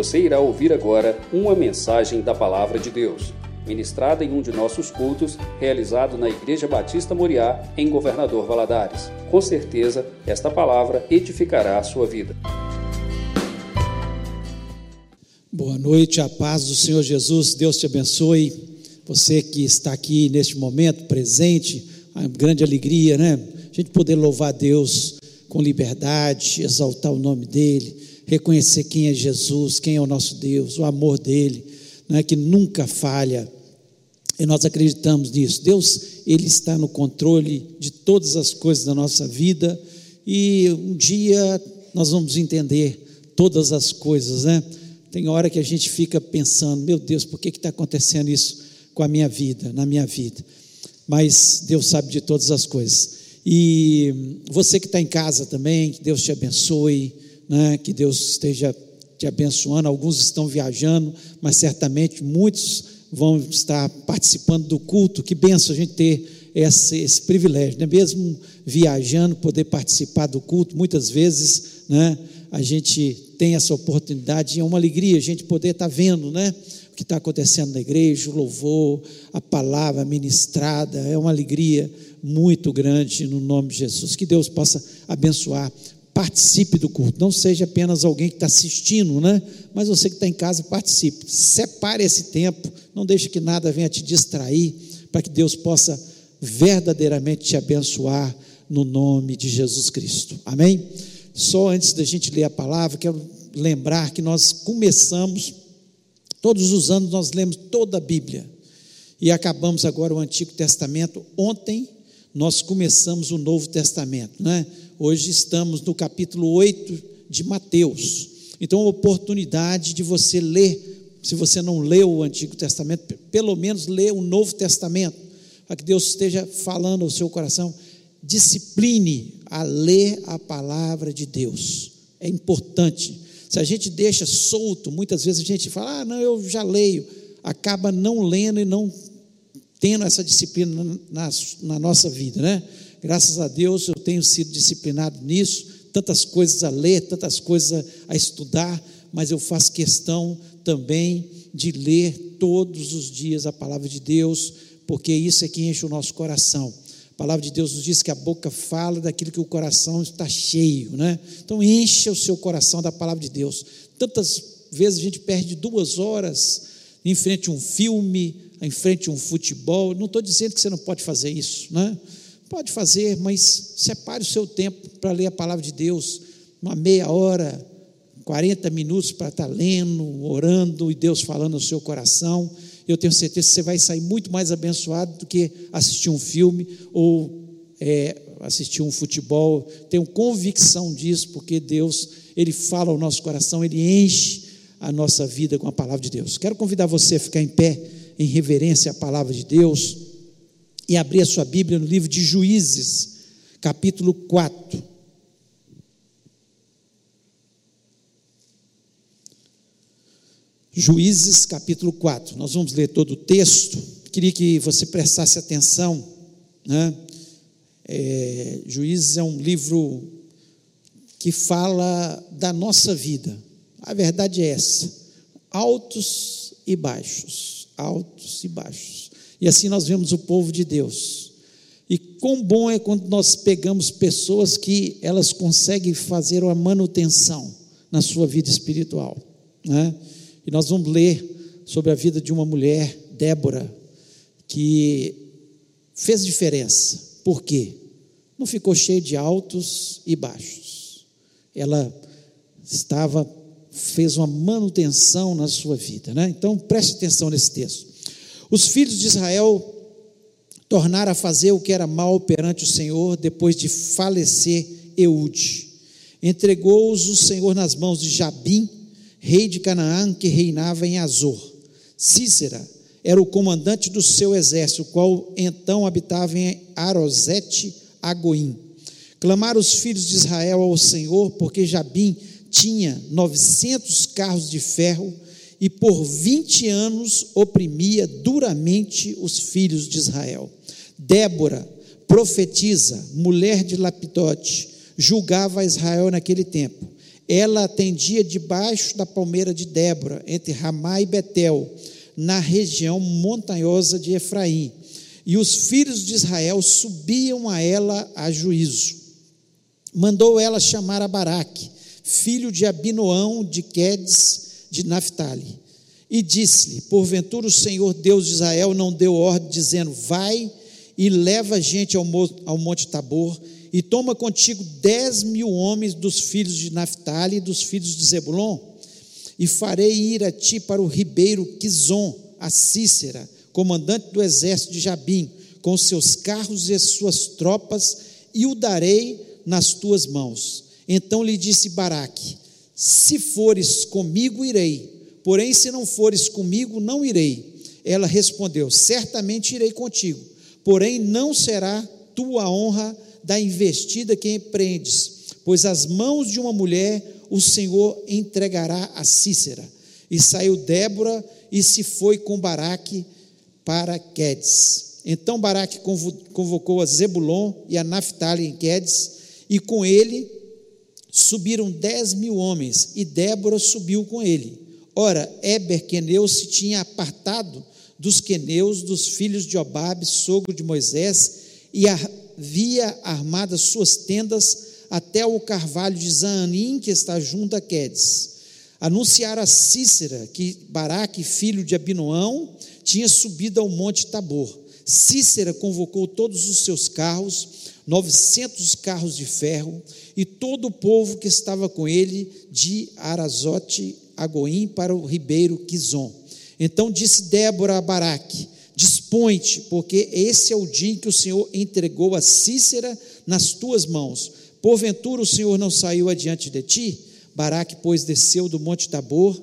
Você irá ouvir agora uma mensagem da Palavra de Deus, ministrada em um de nossos cultos, realizado na Igreja Batista Moriá, em Governador Valadares. Com certeza, esta palavra edificará a sua vida. Boa noite, a paz do Senhor Jesus, Deus te abençoe. Você que está aqui neste momento presente, uma grande alegria, né? A gente poder louvar Deus com liberdade, exaltar o nome dEle, reconhecer quem é Jesus, quem é o nosso Deus, o amor dEle, né? que nunca falha. E nós acreditamos nisso. Deus, Ele está no controle de todas as coisas da nossa vida e um dia nós vamos entender todas as coisas, né? Tem hora que a gente fica pensando, meu Deus, por que está acontecendo isso com a minha vida, na minha vida? Mas Deus sabe de todas as coisas. E você que está em casa também, que Deus te abençoe, né? que Deus esteja te abençoando. Alguns estão viajando, mas certamente muitos vão estar participando do culto. Que benção a gente ter esse, esse privilégio, né? mesmo viajando, poder participar do culto. Muitas vezes né, a gente tem essa oportunidade e é uma alegria a gente poder estar vendo né, o que está acontecendo na igreja, o louvor, a palavra ministrada. É uma alegria muito grande no nome de Jesus. Que Deus possa abençoar. Participe do culto, não seja apenas alguém que está assistindo, né? Mas você que está em casa, participe. Separe esse tempo, não deixe que nada venha te distrair, para que Deus possa verdadeiramente te abençoar no nome de Jesus Cristo. Amém? Só antes da gente ler a palavra, quero lembrar que nós começamos, todos os anos nós lemos toda a Bíblia, e acabamos agora o Antigo Testamento. Ontem nós começamos o Novo Testamento, né? Hoje estamos no capítulo 8 de Mateus. Então, a oportunidade de você ler, se você não leu o Antigo Testamento, pelo menos ler o Novo Testamento, para que Deus esteja falando ao seu coração. Discipline a ler a palavra de Deus. É importante. Se a gente deixa solto, muitas vezes a gente fala, ah, não, eu já leio, acaba não lendo e não tendo essa disciplina na, na nossa vida, né? Graças a Deus eu tenho sido disciplinado nisso, tantas coisas a ler, tantas coisas a estudar, mas eu faço questão também de ler todos os dias a palavra de Deus, porque isso é que enche o nosso coração. A palavra de Deus nos diz que a boca fala daquilo que o coração está cheio, né? Então encha o seu coração da palavra de Deus. Tantas vezes a gente perde duas horas em frente a um filme, em frente a um futebol. Não estou dizendo que você não pode fazer isso, né? Pode fazer, mas separe o seu tempo para ler a palavra de Deus, uma meia hora, 40 minutos para estar lendo, orando e Deus falando no seu coração. Eu tenho certeza que você vai sair muito mais abençoado do que assistir um filme ou é, assistir um futebol. Tenho convicção disso, porque Deus, Ele fala ao nosso coração, Ele enche a nossa vida com a palavra de Deus. Quero convidar você a ficar em pé em reverência à palavra de Deus e abrir a sua Bíblia no livro de Juízes, capítulo 4. Juízes, capítulo 4. Nós vamos ler todo o texto. Queria que você prestasse atenção. Né? É, Juízes é um livro que fala da nossa vida. A verdade é essa: altos e baixos altos e baixos. E assim nós vemos o povo de Deus. E quão bom é quando nós pegamos pessoas que elas conseguem fazer uma manutenção na sua vida espiritual. Né? E nós vamos ler sobre a vida de uma mulher, Débora, que fez diferença. Por quê? Não ficou cheia de altos e baixos. Ela estava fez uma manutenção na sua vida. Né? Então preste atenção nesse texto. Os filhos de Israel tornaram a fazer o que era mal perante o Senhor depois de falecer Eude. Entregou-os o Senhor nas mãos de Jabim, rei de Canaã, que reinava em Azor. Cícera era o comandante do seu exército, qual então habitava em Arosete Agoim. Clamaram os filhos de Israel ao Senhor, porque Jabim tinha 900 carros de ferro e por 20 anos oprimia duramente os filhos de Israel. Débora, profetiza, mulher de Lapidote, julgava Israel naquele tempo. ela atendia debaixo da palmeira de Débora, entre Ramá e Betel, na região montanhosa de Efraim. E os filhos de Israel subiam a ela a juízo. Mandou ela chamar a Baraque, filho de Abinoão de Quedes de Naphtali, e disse-lhe: Porventura o Senhor Deus de Israel não deu ordem, dizendo: Vai e leva gente ao, ao Monte Tabor e toma contigo dez mil homens dos filhos de Naphtali e dos filhos de Zebulon, e farei ir a ti para o ribeiro Quizon, a Cícera, comandante do exército de Jabim, com seus carros e suas tropas, e o darei nas tuas mãos. Então lhe disse Baraque: Se fores comigo, irei, porém, se não fores comigo, não irei. Ela respondeu: Certamente irei contigo, porém, não será tua honra da investida que empreendes, pois as mãos de uma mulher o Senhor entregará a Cícera. E saiu Débora e se foi com Baraque para Quedes. Então Baraque convocou a Zebulon e a Naphtali em Quedes, e com ele subiram dez mil homens, e Débora subiu com ele. Ora, Eber Queneu se tinha apartado dos queneus, dos filhos de Obabe, sogro de Moisés, e havia armado suas tendas até o carvalho de Zaanim, que está junto a Quedes. Anunciaram a Cícera que Baraque, filho de Abinoão, tinha subido ao monte Tabor. Cícera convocou todos os seus carros, 900 carros de ferro, e todo o povo que estava com ele, de Arazote a Goim para o ribeiro Quizon. Então disse Débora a Baraque: Dispõe-te, porque esse é o dia em que o Senhor entregou a Cícera nas tuas mãos. Porventura o Senhor não saiu adiante de ti? Baraque, pois, desceu do monte Tabor,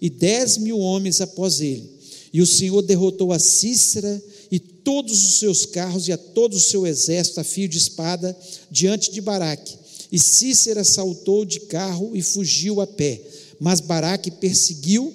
e dez mil homens após ele. E o Senhor derrotou a Cícera e todos os seus carros e a todo o seu exército a fio de espada diante de Baraque. E Cícera saltou de carro e fugiu a pé. Mas Baraque perseguiu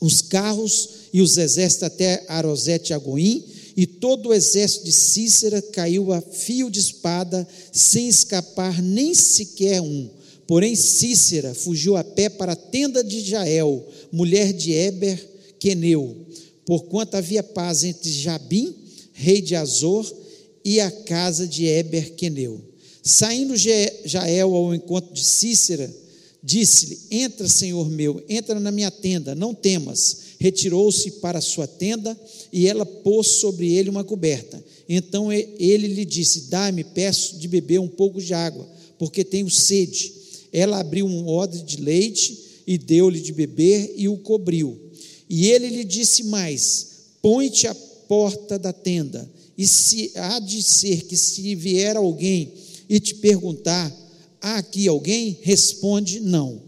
os carros e os exércitos até Arosete e Agoim, e todo o exército de Cícera caiu a fio de espada, sem escapar nem sequer um. Porém, Cícera fugiu a pé para a tenda de Jael, mulher de Eber, Queneu, porquanto havia paz entre Jabim, rei de Azor, e a casa de Eber, Queneu. Saindo Jael ao encontro de Cícera, Disse-lhe: Entra, Senhor meu, entra na minha tenda, não temas. Retirou-se para sua tenda e ela pôs sobre ele uma coberta. Então ele lhe disse: Dá-me, peço de beber um pouco de água, porque tenho sede. Ela abriu um odre de leite e deu-lhe de beber e o cobriu. E ele lhe disse mais: Põe-te à porta da tenda, e se há de ser que se vier alguém e te perguntar Há aqui alguém? Responde: Não.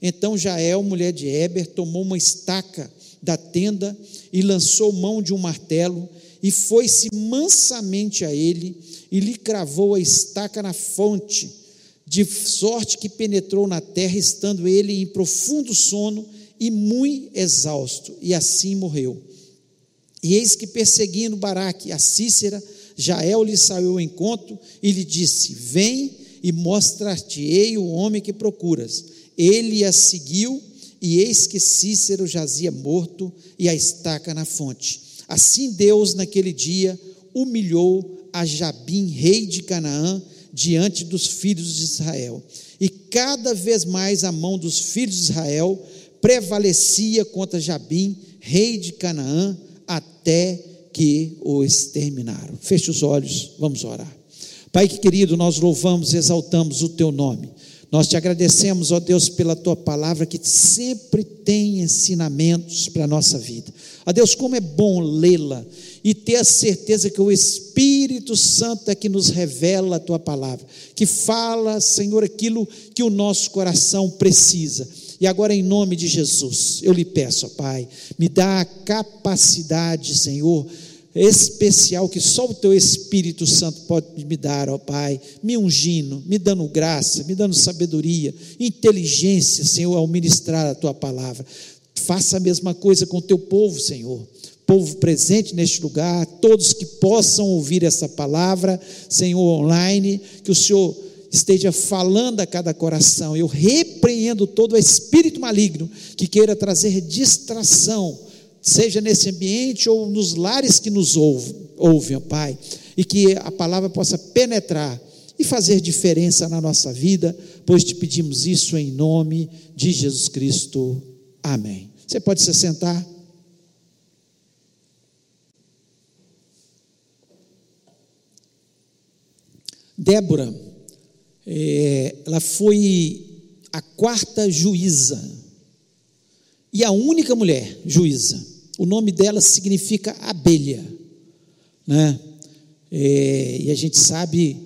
Então Jael, mulher de Eber, tomou uma estaca da tenda e lançou mão de um martelo e foi-se mansamente a ele e lhe cravou a estaca na fonte, de sorte que penetrou na terra, estando ele em profundo sono e muito exausto, e assim morreu. E eis que perseguindo Baraque, a Cícera, Jael lhe saiu ao encontro e lhe disse: Vem e mostrar-te-ei o homem que procuras. Ele a seguiu, e eis que Cícero jazia morto e a estaca na fonte. Assim Deus, naquele dia, humilhou a Jabim, rei de Canaã, diante dos filhos de Israel. E cada vez mais a mão dos filhos de Israel prevalecia contra Jabim, rei de Canaã, até que o exterminaram. Feche os olhos, vamos orar. Pai querido, nós louvamos exaltamos o teu nome. Nós te agradecemos, ó Deus, pela tua palavra que sempre tem ensinamentos para a nossa vida. Ó Deus, como é bom lê-la e ter a certeza que o Espírito Santo é que nos revela a tua palavra, que fala, Senhor, aquilo que o nosso coração precisa. E agora, em nome de Jesus, eu lhe peço, ó Pai, me dá a capacidade, Senhor, especial que só o teu Espírito Santo pode me dar, ó Pai, me ungindo, me dando graça, me dando sabedoria, inteligência, Senhor, ao ministrar a tua palavra. Faça a mesma coisa com o teu povo, Senhor. Povo presente neste lugar, todos que possam ouvir essa palavra, Senhor, online, que o Senhor esteja falando a cada coração. Eu repreendo todo espírito maligno que queira trazer distração, seja nesse ambiente ou nos lares que nos ouvem, ouvem, Pai, e que a palavra possa penetrar e fazer diferença na nossa vida, pois te pedimos isso em nome de Jesus Cristo. Amém. Você pode se sentar? Débora, é, ela foi a quarta juíza e a única mulher juíza. O nome dela significa abelha, né? É, e a gente sabe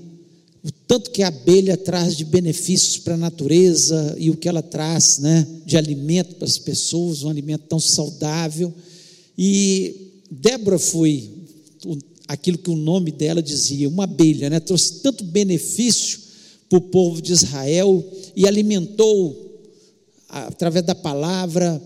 o tanto que a abelha traz de benefícios para a natureza e o que ela traz, né, de alimento para as pessoas, um alimento tão saudável. E Débora foi aquilo que o nome dela dizia, uma abelha, né? trouxe tanto benefício para o povo de Israel e alimentou, através da palavra,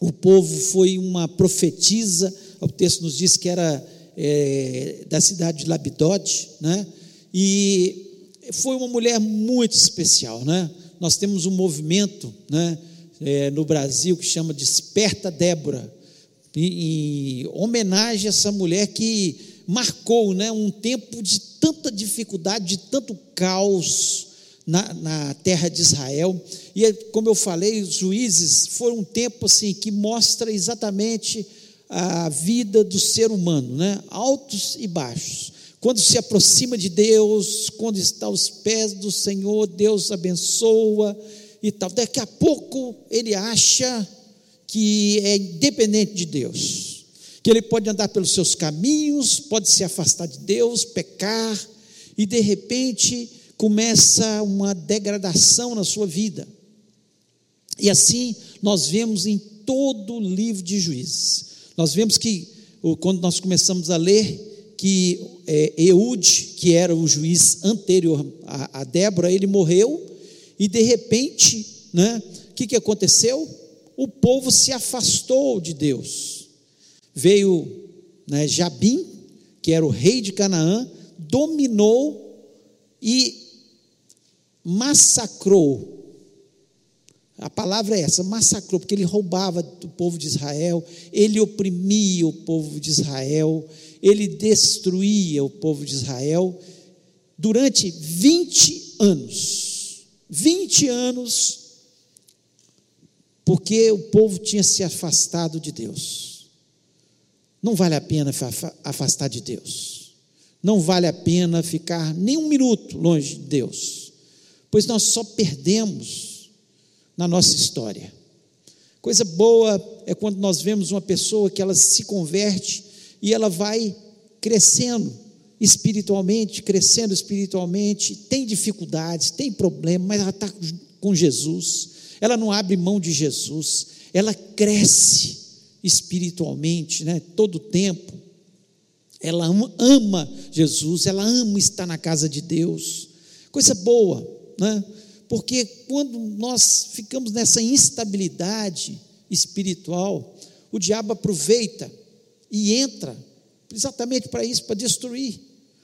o povo foi uma profetisa, o texto nos diz que era é, da cidade de Labidote, né? e foi uma mulher muito especial. Né? Nós temos um movimento né, é, no Brasil que chama Desperta Débora, em, em homenagem a essa mulher que marcou né, um tempo de tanta dificuldade, de tanto caos na, na, terra de Israel. E como eu falei, os juízes foram um tempo assim que mostra exatamente a vida do ser humano, né? altos e baixos. Quando se aproxima de Deus, quando está aos pés do Senhor, Deus abençoa e tal. Daqui a pouco ele acha que é independente de Deus que ele pode andar pelos seus caminhos, pode se afastar de Deus, pecar, e de repente começa uma degradação na sua vida. E assim nós vemos em todo o livro de juízes. Nós vemos que, quando nós começamos a ler, que é, Eude, que era o juiz anterior a, a Débora, ele morreu, e de repente, né, o que, que aconteceu? O povo se afastou de Deus veio né, Jabim, que era o rei de Canaã, dominou e massacrou. A palavra é essa, massacrou, porque ele roubava do povo de Israel, ele oprimia o povo de Israel, ele destruía o povo de Israel durante 20 anos. 20 anos, porque o povo tinha se afastado de Deus. Não vale a pena afastar de Deus. Não vale a pena ficar nem um minuto longe de Deus, pois nós só perdemos na nossa história. Coisa boa é quando nós vemos uma pessoa que ela se converte e ela vai crescendo espiritualmente, crescendo espiritualmente, tem dificuldades, tem problemas, mas ela está com Jesus, ela não abre mão de Jesus, ela cresce espiritualmente, né, todo o tempo. Ela ama, ama, Jesus, ela ama estar na casa de Deus. Coisa boa, né? Porque quando nós ficamos nessa instabilidade espiritual, o diabo aproveita e entra exatamente para isso, para destruir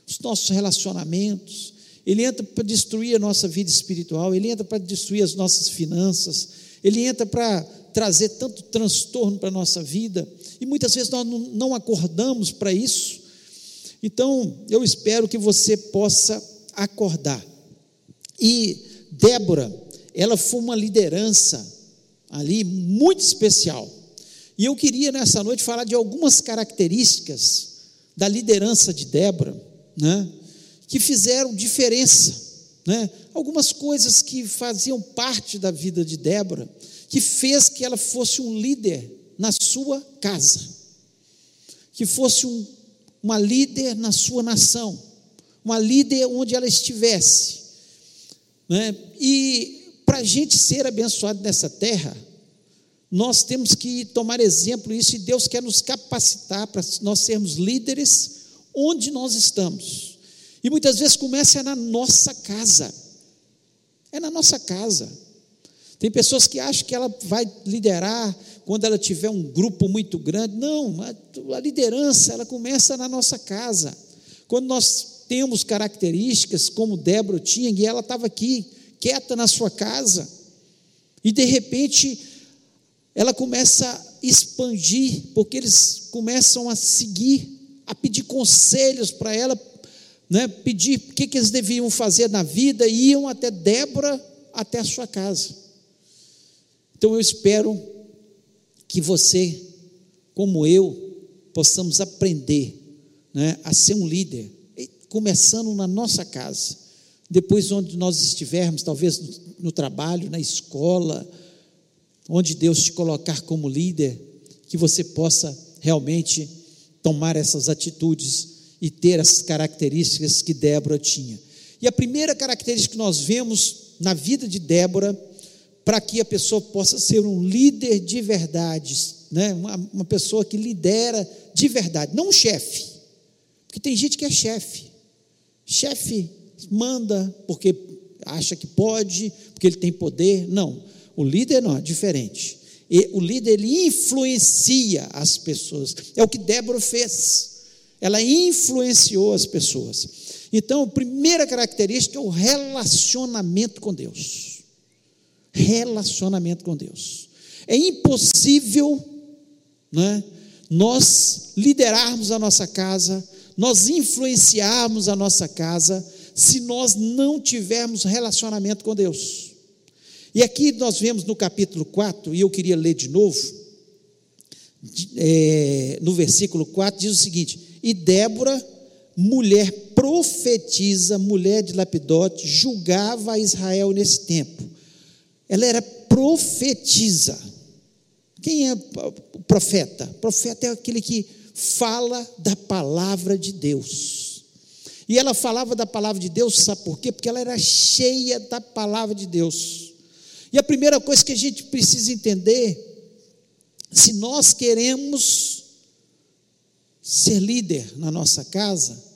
os nossos relacionamentos. Ele entra para destruir a nossa vida espiritual, ele entra para destruir as nossas finanças, ele entra para trazer tanto transtorno para a nossa vida, e muitas vezes nós não acordamos para isso. Então, eu espero que você possa acordar. E Débora, ela foi uma liderança ali muito especial. E eu queria nessa noite falar de algumas características da liderança de Débora, né, que fizeram diferença, né? Algumas coisas que faziam parte da vida de Débora que fez que ela fosse um líder na sua casa, que fosse um, uma líder na sua nação, uma líder onde ela estivesse. Né? E para a gente ser abençoado nessa terra, nós temos que tomar exemplo disso e Deus quer nos capacitar para nós sermos líderes onde nós estamos. E muitas vezes começa na nossa casa. É na nossa casa. Tem pessoas que acham que ela vai liderar quando ela tiver um grupo muito grande. Não, a liderança ela começa na nossa casa. Quando nós temos características como Débora tinha, e ela estava aqui, quieta na sua casa, e de repente ela começa a expandir, porque eles começam a seguir, a pedir conselhos para ela, né, pedir o que, que eles deviam fazer na vida, e iam até Débora, até a sua casa. Então eu espero que você, como eu, possamos aprender né, a ser um líder, começando na nossa casa, depois onde nós estivermos, talvez no, no trabalho, na escola, onde Deus te colocar como líder, que você possa realmente tomar essas atitudes e ter as características que Débora tinha. E a primeira característica que nós vemos na vida de Débora, para que a pessoa possa ser um líder de verdade, né? uma, uma pessoa que lidera de verdade, não um chefe, porque tem gente que é chefe, chefe manda porque acha que pode, porque ele tem poder, não, o líder não, é diferente. E o líder ele influencia as pessoas. É o que Débora fez. Ela influenciou as pessoas. Então, a primeira característica é o relacionamento com Deus. Relacionamento com Deus. É impossível né, nós liderarmos a nossa casa, nós influenciarmos a nossa casa, se nós não tivermos relacionamento com Deus. E aqui nós vemos no capítulo 4, e eu queria ler de novo, é, no versículo 4, diz o seguinte: E Débora, mulher profetiza, mulher de Lapidote, julgava Israel nesse tempo. Ela era profetiza. Quem é o profeta? O profeta é aquele que fala da palavra de Deus. E ela falava da palavra de Deus, sabe por quê? Porque ela era cheia da palavra de Deus. E a primeira coisa que a gente precisa entender, se nós queremos ser líder na nossa casa,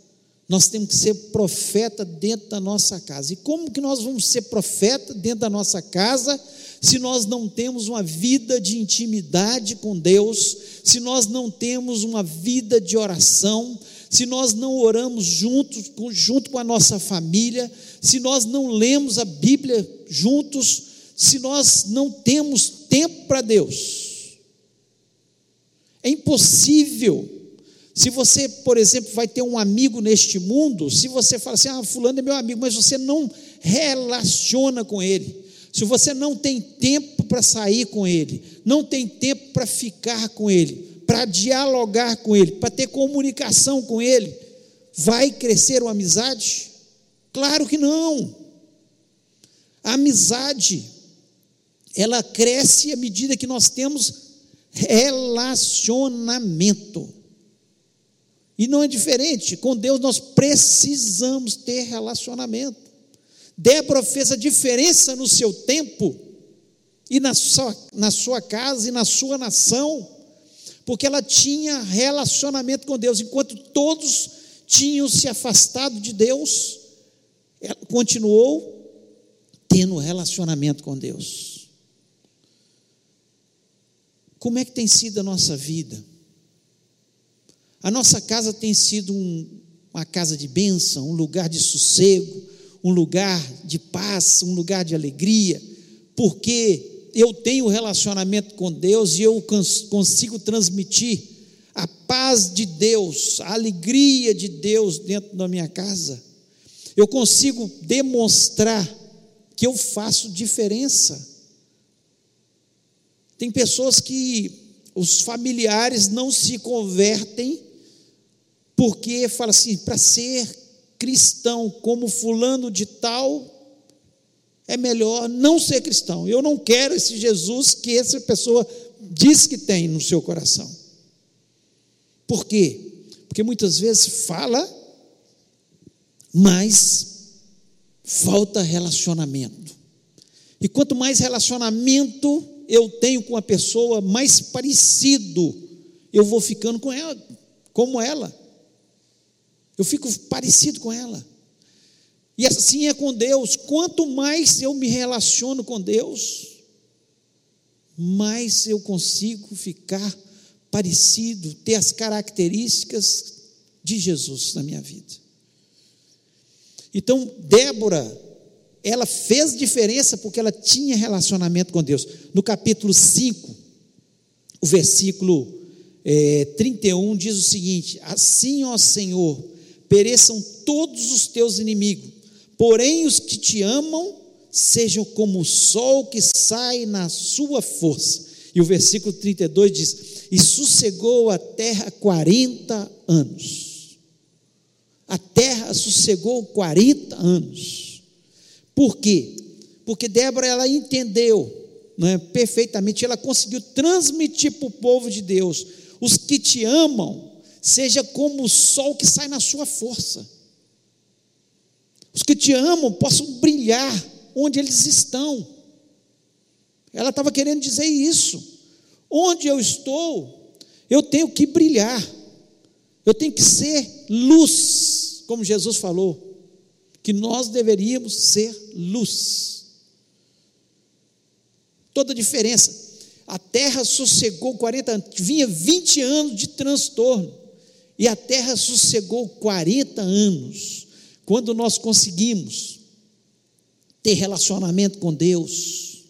nós temos que ser profeta dentro da nossa casa. E como que nós vamos ser profeta dentro da nossa casa se nós não temos uma vida de intimidade com Deus, se nós não temos uma vida de oração, se nós não oramos juntos, junto com a nossa família, se nós não lemos a Bíblia juntos, se nós não temos tempo para Deus. É impossível. Se você, por exemplo, vai ter um amigo neste mundo, se você fala assim, ah, fulano é meu amigo, mas você não relaciona com ele, se você não tem tempo para sair com ele, não tem tempo para ficar com ele, para dialogar com ele, para ter comunicação com ele, vai crescer uma amizade? Claro que não. A amizade ela cresce à medida que nós temos relacionamento. E não é diferente, com Deus nós precisamos ter relacionamento. Débora fez a diferença no seu tempo, e na sua, na sua casa e na sua nação, porque ela tinha relacionamento com Deus, enquanto todos tinham se afastado de Deus, ela continuou tendo relacionamento com Deus. Como é que tem sido a nossa vida? A nossa casa tem sido um, uma casa de bênção, um lugar de sossego, um lugar de paz, um lugar de alegria, porque eu tenho relacionamento com Deus e eu consigo transmitir a paz de Deus, a alegria de Deus dentro da minha casa. Eu consigo demonstrar que eu faço diferença tem pessoas que os familiares não se convertem porque fala assim, para ser cristão como fulano de tal, é melhor não ser cristão. Eu não quero esse Jesus que essa pessoa diz que tem no seu coração. Por quê? Porque muitas vezes fala, mas falta relacionamento. E quanto mais relacionamento eu tenho com a pessoa mais parecido, eu vou ficando com ela, como ela. Eu fico parecido com ela. E assim é com Deus. Quanto mais eu me relaciono com Deus, mais eu consigo ficar parecido, ter as características de Jesus na minha vida. Então, Débora, ela fez diferença porque ela tinha relacionamento com Deus. No capítulo 5, o versículo é, 31 diz o seguinte: Assim, ó Senhor, pereçam todos os teus inimigos, porém os que te amam sejam como o sol que sai na sua força. E o versículo 32 diz: E sossegou a terra 40 anos. A terra sossegou 40 anos. Por quê? Porque Débora ela entendeu né, perfeitamente, ela conseguiu transmitir para o povo de Deus: os que te amam, seja como o sol que sai na sua força. Os que te amam possam brilhar onde eles estão. Ela estava querendo dizer isso. Onde eu estou, eu tenho que brilhar, eu tenho que ser luz, como Jesus falou, que nós deveríamos ser luz. Toda a diferença. A terra sossegou 40 anos, vinha 20 anos de transtorno, e a terra sossegou 40 anos. Quando nós conseguimos ter relacionamento com Deus,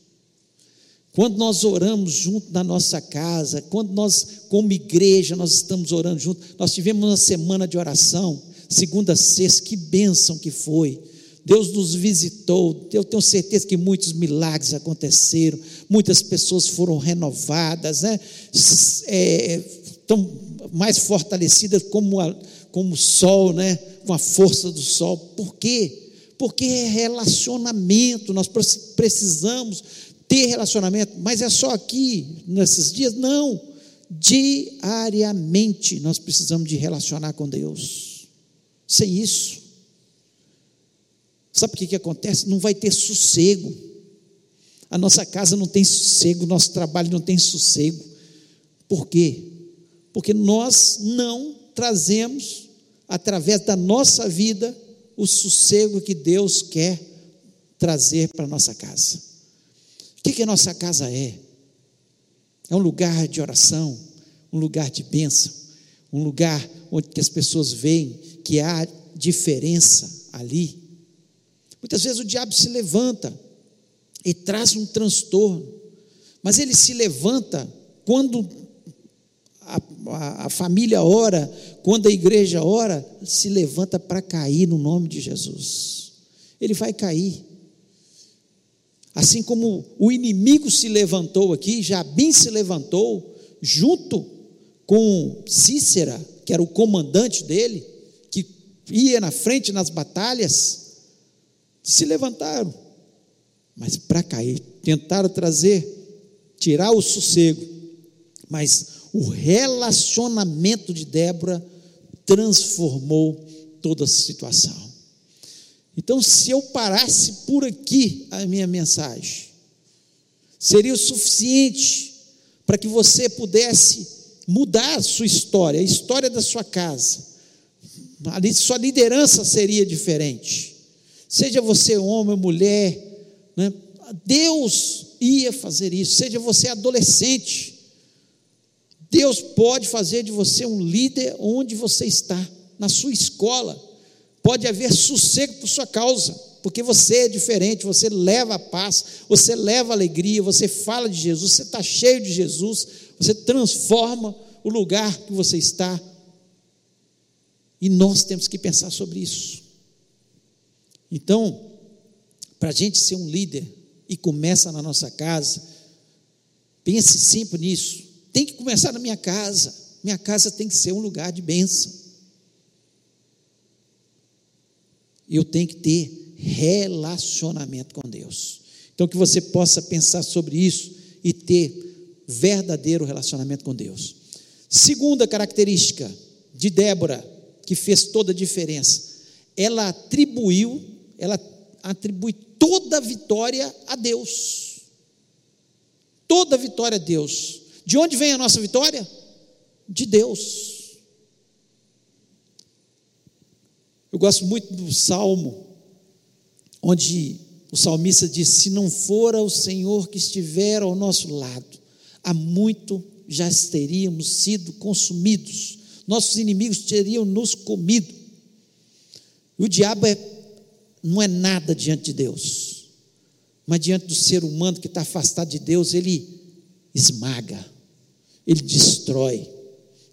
quando nós oramos junto na nossa casa, quando nós, como igreja, nós estamos orando junto, nós tivemos uma semana de oração, segunda sexta, que bênção que foi. Deus nos visitou, eu tenho certeza que muitos milagres aconteceram, muitas pessoas foram renovadas, né? É, estão mais fortalecidas como, a, como o sol, né? com a força do sol. Por quê? Porque é relacionamento, nós precisamos ter relacionamento, mas é só aqui, nesses dias? Não. Diariamente nós precisamos de relacionar com Deus. Sem isso, sabe o que, que acontece? Não vai ter sossego. A nossa casa não tem sossego, nosso trabalho não tem sossego. Por quê? Porque nós não trazemos, através da nossa vida, o sossego que Deus quer trazer para a nossa casa. O que, que a nossa casa é? É um lugar de oração, um lugar de bênção, um lugar onde as pessoas veem que há diferença ali. Muitas vezes o diabo se levanta e traz um transtorno, mas ele se levanta quando a, a, a família ora, quando a igreja ora, se levanta para cair no nome de Jesus. Ele vai cair. Assim como o inimigo se levantou aqui, Jabim se levantou, junto com Cícera, que era o comandante dele, que ia na frente nas batalhas, se levantaram, mas para cair, tentaram trazer, tirar o sossego, mas o relacionamento de Débora transformou toda a situação. Então, se eu parasse por aqui a minha mensagem, seria o suficiente para que você pudesse mudar a sua história, a história da sua casa. Sua liderança seria diferente. Seja você homem mulher, né? Deus ia fazer isso. Seja você adolescente, Deus pode fazer de você um líder onde você está, na sua escola pode haver sossego por sua causa, porque você é diferente, você leva a paz, você leva a alegria, você fala de Jesus, você está cheio de Jesus, você transforma o lugar que você está. E nós temos que pensar sobre isso. Então, para a gente ser um líder, e começa na nossa casa, pense sempre nisso. Tem que começar na minha casa. Minha casa tem que ser um lugar de bênção. eu tenho que ter relacionamento com Deus. Então, que você possa pensar sobre isso e ter verdadeiro relacionamento com Deus. Segunda característica de Débora, que fez toda a diferença, ela atribuiu, ela atribui toda a vitória a Deus. Toda a vitória a Deus. De onde vem a nossa vitória? De Deus. Eu gosto muito do salmo, onde o salmista diz: Se não fora o Senhor que estiver ao nosso lado, há muito já teríamos sido consumidos, nossos inimigos teriam nos comido. E o diabo é não é nada diante de Deus. Mas diante do ser humano que está afastado de Deus, ele esmaga, ele destrói,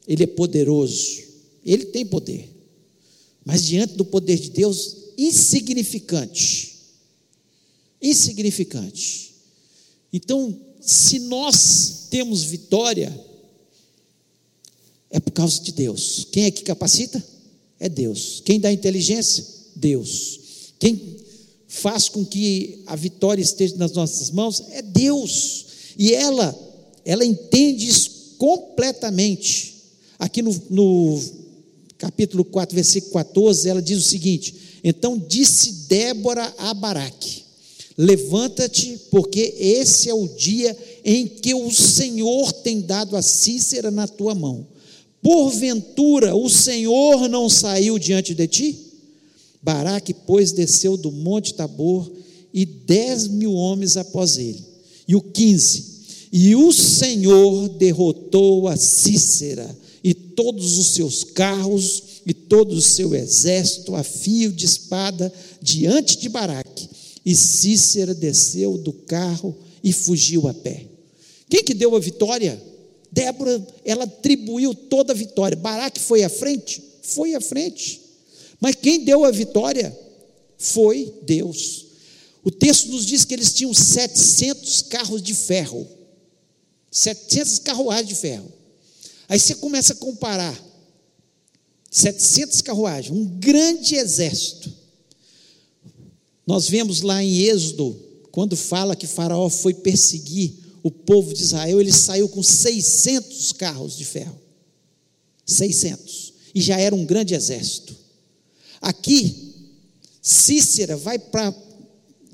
ele é poderoso, ele tem poder. Mas diante do poder de Deus, insignificante. Insignificante. Então, se nós temos vitória, é por causa de Deus. Quem é que capacita? É Deus. Quem dá inteligência? Deus. Quem faz com que a vitória esteja nas nossas mãos? É Deus. E ela, ela entende isso completamente. Aqui no, no capítulo 4, versículo 14, ela diz o seguinte: Então disse Débora a Baraque: Levanta-te, porque esse é o dia em que o Senhor tem dado a Cícera na tua mão. Porventura o Senhor não saiu diante de ti? Baraque, pois, desceu do monte Tabor e dez mil homens após ele. E o 15: E o Senhor derrotou a Cícera e todos os seus carros e todo o seu exército a fio de espada diante de Baraque e Cícera desceu do carro e fugiu a pé. Quem que deu a vitória? Débora, ela atribuiu toda a vitória. Baraque foi à frente? Foi à frente. Mas quem deu a vitória foi Deus. O texto nos diz que eles tinham 700 carros de ferro. 700 carruagens de ferro. Aí você começa a comparar 700 carruagens, um grande exército nós vemos lá em Êxodo, quando fala que Faraó foi perseguir o povo de Israel, ele saiu com 600 carros de ferro. 600. E já era um grande exército. Aqui, Cícera vai para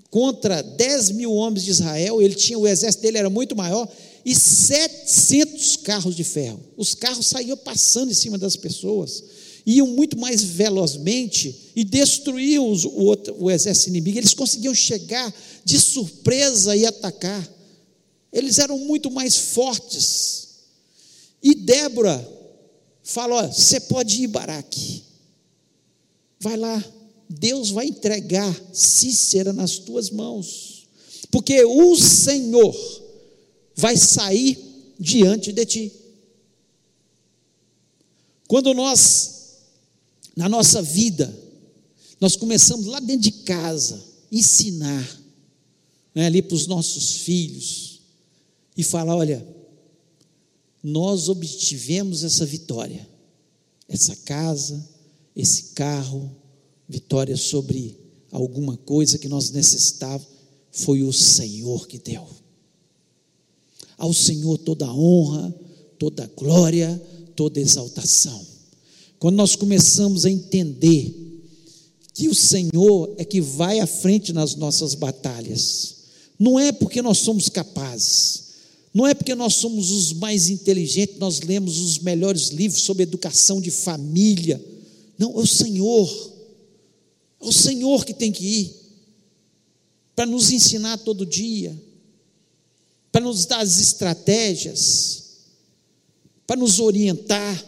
contra 10 mil homens de Israel, ele tinha, o exército dele era muito maior, e 700 carros de ferro. Os carros saíam passando em cima das pessoas iam muito mais velozmente e destruíam os, o, outro, o exército inimigo. Eles conseguiam chegar de surpresa e atacar. Eles eram muito mais fortes. E Débora falou: Você pode ir, Baraque. Vai lá. Deus vai entregar Cícera nas tuas mãos. Porque o Senhor vai sair diante de ti. Quando nós na nossa vida, nós começamos lá dentro de casa, ensinar, né, ali para os nossos filhos, e falar: olha, nós obtivemos essa vitória, essa casa, esse carro, vitória sobre alguma coisa que nós necessitávamos, foi o Senhor que deu. Ao Senhor toda honra, toda glória, toda exaltação. Quando nós começamos a entender que o Senhor é que vai à frente nas nossas batalhas, não é porque nós somos capazes, não é porque nós somos os mais inteligentes, nós lemos os melhores livros sobre educação de família. Não, é o Senhor. É o Senhor que tem que ir para nos ensinar todo dia, para nos dar as estratégias, para nos orientar.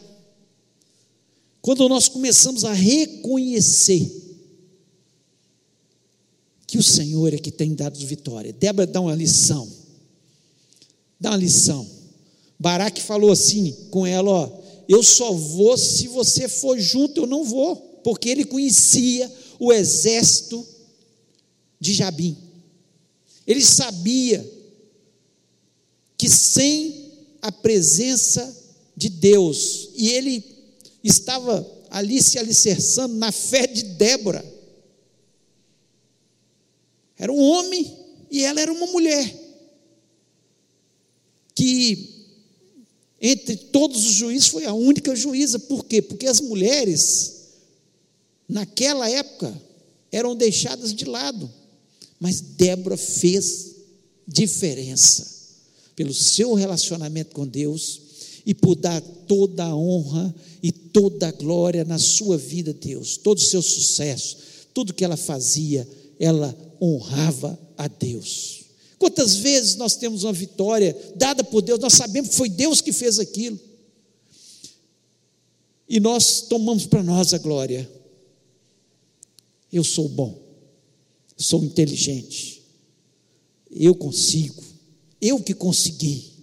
Quando nós começamos a reconhecer que o Senhor é que tem dado vitória. Débora dá uma lição. Dá uma lição. Baraque falou assim com ela: Ó, eu só vou se você for junto, eu não vou, porque ele conhecia o exército de Jabim. Ele sabia que sem a presença de Deus, e ele estava ali se alicerçando na fé de Débora. Era um homem e ela era uma mulher. Que entre todos os juízes foi a única juíza. Por quê? Porque as mulheres, naquela época, eram deixadas de lado. Mas Débora fez diferença pelo seu relacionamento com Deus e por dar toda a honra e toda a glória na sua vida, Deus, todo o seu sucesso, tudo que ela fazia, ela honrava a Deus. Quantas vezes nós temos uma vitória dada por Deus, nós sabemos que foi Deus que fez aquilo, e nós tomamos para nós a glória. Eu sou bom, Sou inteligente. Eu consigo. Eu que consegui.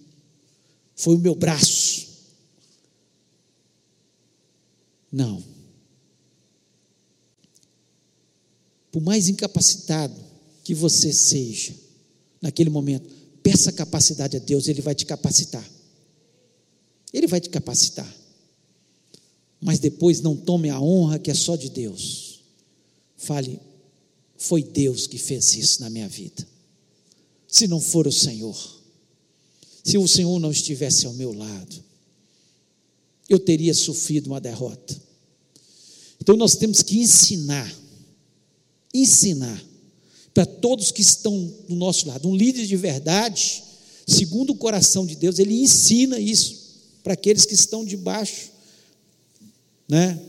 Foi o meu braço. Não. Por mais incapacitado que você seja, naquele momento, peça capacidade a Deus, Ele vai te capacitar. Ele vai te capacitar. Mas depois não tome a honra que é só de Deus. Fale, foi Deus que fez isso na minha vida. Se não for o Senhor, se o Senhor não estivesse ao meu lado, eu teria sofrido uma derrota. Então nós temos que ensinar, ensinar para todos que estão do nosso lado. Um líder de verdade, segundo o coração de Deus, ele ensina isso para aqueles que estão debaixo, né?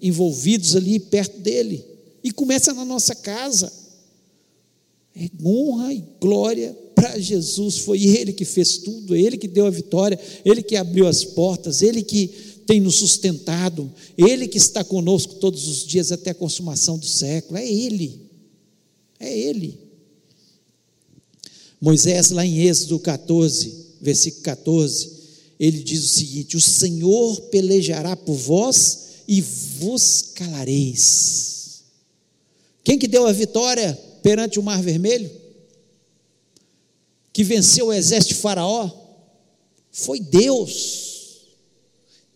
envolvidos ali perto dele. E começa na nossa casa. Honra e glória para Jesus. Foi Ele que fez tudo, Ele que deu a vitória, Ele que abriu as portas, Ele que tem nos sustentado, Ele que está conosco todos os dias até a consumação do século. É Ele. É Ele. Moisés, lá em Êxodo 14, versículo 14, ele diz o seguinte: O Senhor pelejará por vós e vos calareis. Quem que deu a vitória perante o Mar Vermelho? Que venceu o exército de Faraó? Foi Deus.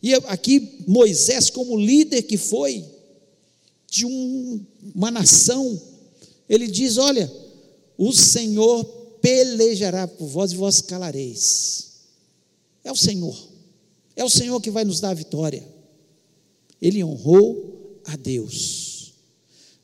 E aqui Moisés, como líder que foi de um, uma nação, ele diz: Olha, o Senhor pelejará por vós e vós calareis. É o Senhor, é o Senhor que vai nos dar a vitória. Ele honrou a Deus.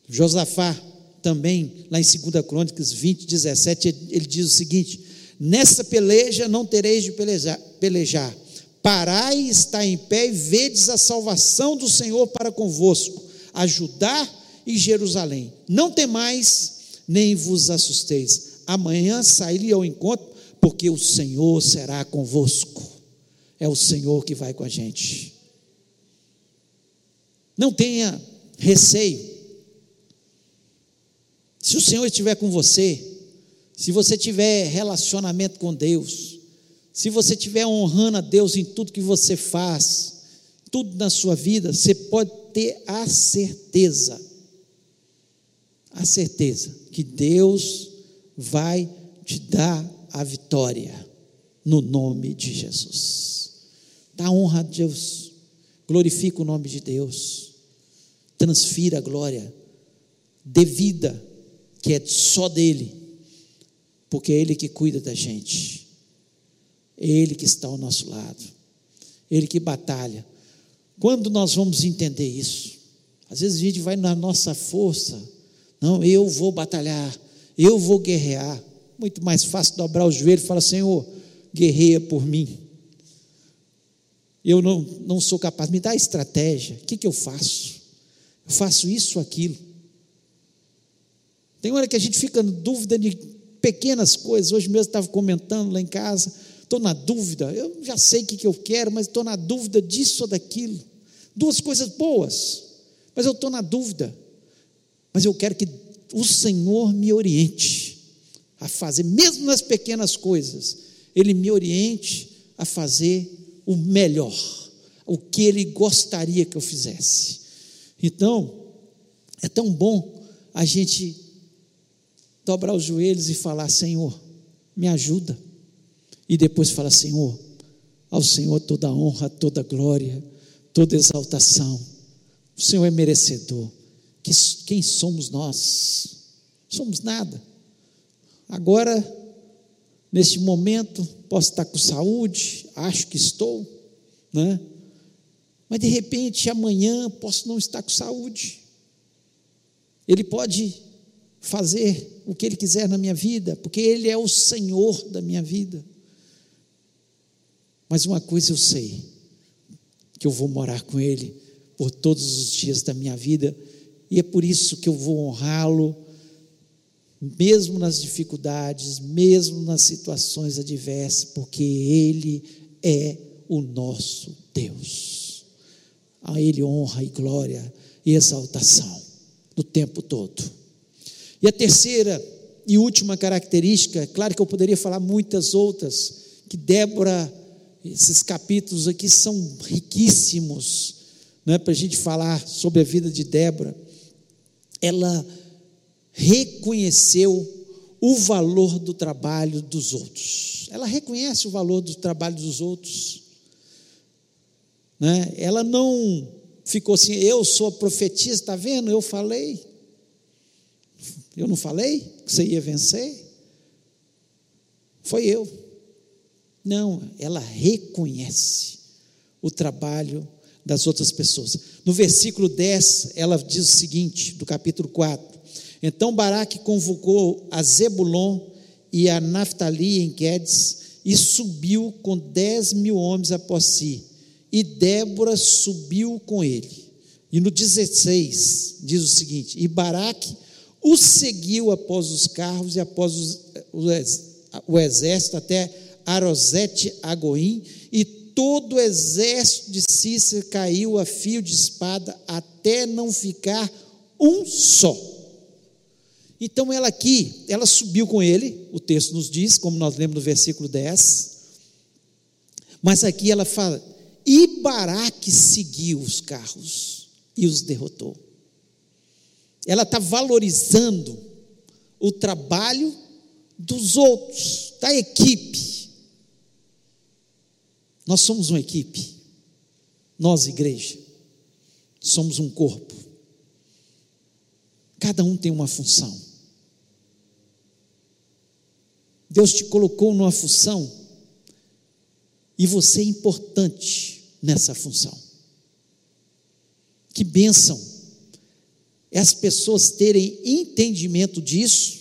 Josafá também, lá em 2 Crônicas 20, 17, ele diz o seguinte: Nessa peleja não tereis de pelejar, pelejar. parai, está em pé e vedes a salvação do Senhor para convosco, ajudar e Jerusalém. Não temais, nem vos assusteis. Amanhã sairei ao encontro, porque o Senhor será convosco. É o Senhor que vai com a gente. Não tenha receio. Se o Senhor estiver com você, se você tiver relacionamento com Deus, se você estiver honrando a Deus em tudo que você faz, tudo na sua vida, você pode ter a certeza a certeza que Deus vai te dar a vitória no nome de Jesus. Dá honra a Deus, glorifica o nome de Deus, transfira a glória devida, que é só dele, porque é Ele que cuida da gente, é Ele que está ao nosso lado, é Ele que batalha. Quando nós vamos entender isso? Às vezes a gente vai na nossa força, não, eu vou batalhar, eu vou guerrear. Muito mais fácil dobrar o joelho e falar: Senhor, guerreia por mim. Eu não, não sou capaz, me dá estratégia. O que, que eu faço? Eu faço isso aquilo. Tem hora que a gente fica na dúvida de pequenas coisas. Hoje mesmo estava comentando lá em casa. Estou na dúvida. Eu já sei o que, que eu quero, mas estou na dúvida disso ou daquilo. Duas coisas boas, mas eu estou na dúvida. Mas eu quero que o Senhor me oriente a fazer, mesmo nas pequenas coisas, Ele me oriente a fazer o melhor, o que Ele gostaria que eu fizesse. Então, é tão bom a gente dobrar os joelhos e falar: Senhor, me ajuda. E depois falar: Senhor, ao Senhor toda honra, toda glória, toda exaltação. O Senhor é merecedor que, quem somos nós? Somos nada. Agora, neste momento, posso estar com saúde, acho que estou, né? Mas de repente, amanhã, posso não estar com saúde. Ele pode fazer o que ele quiser na minha vida, porque ele é o Senhor da minha vida. Mas uma coisa eu sei, que eu vou morar com ele por todos os dias da minha vida e é por isso que eu vou honrá-lo, mesmo nas dificuldades, mesmo nas situações adversas, porque Ele é o nosso Deus. A Ele honra e glória e exaltação no tempo todo. E a terceira e última característica, claro que eu poderia falar muitas outras, que Débora, esses capítulos aqui são riquíssimos, não é para a gente falar sobre a vida de Débora. Ela reconheceu o valor do trabalho dos outros. Ela reconhece o valor do trabalho dos outros. Né? Ela não ficou assim, eu sou profetisa, está vendo? Eu falei. Eu não falei que você ia vencer? Foi eu. Não, ela reconhece o trabalho das outras pessoas. No versículo 10, ela diz o seguinte, do capítulo 4: Então Baraque convocou a Zebulon e a Naftali em Quedes e subiu com dez mil homens após si, e Débora subiu com ele. E no 16 diz o seguinte: E Baraque o seguiu após os carros e após os, o exército até Arosete Agoim, e todo o exército de Cícera caiu a fio de espada até não ficar um só. Então ela aqui, ela subiu com ele, o texto nos diz, como nós lemos no versículo 10. Mas aqui ela fala: "E Baraque seguiu os carros e os derrotou" ela está valorizando o trabalho dos outros, da equipe. Nós somos uma equipe, nós, igreja, somos um corpo. Cada um tem uma função. Deus te colocou numa função e você é importante nessa função. Que bênção é as pessoas terem entendimento disso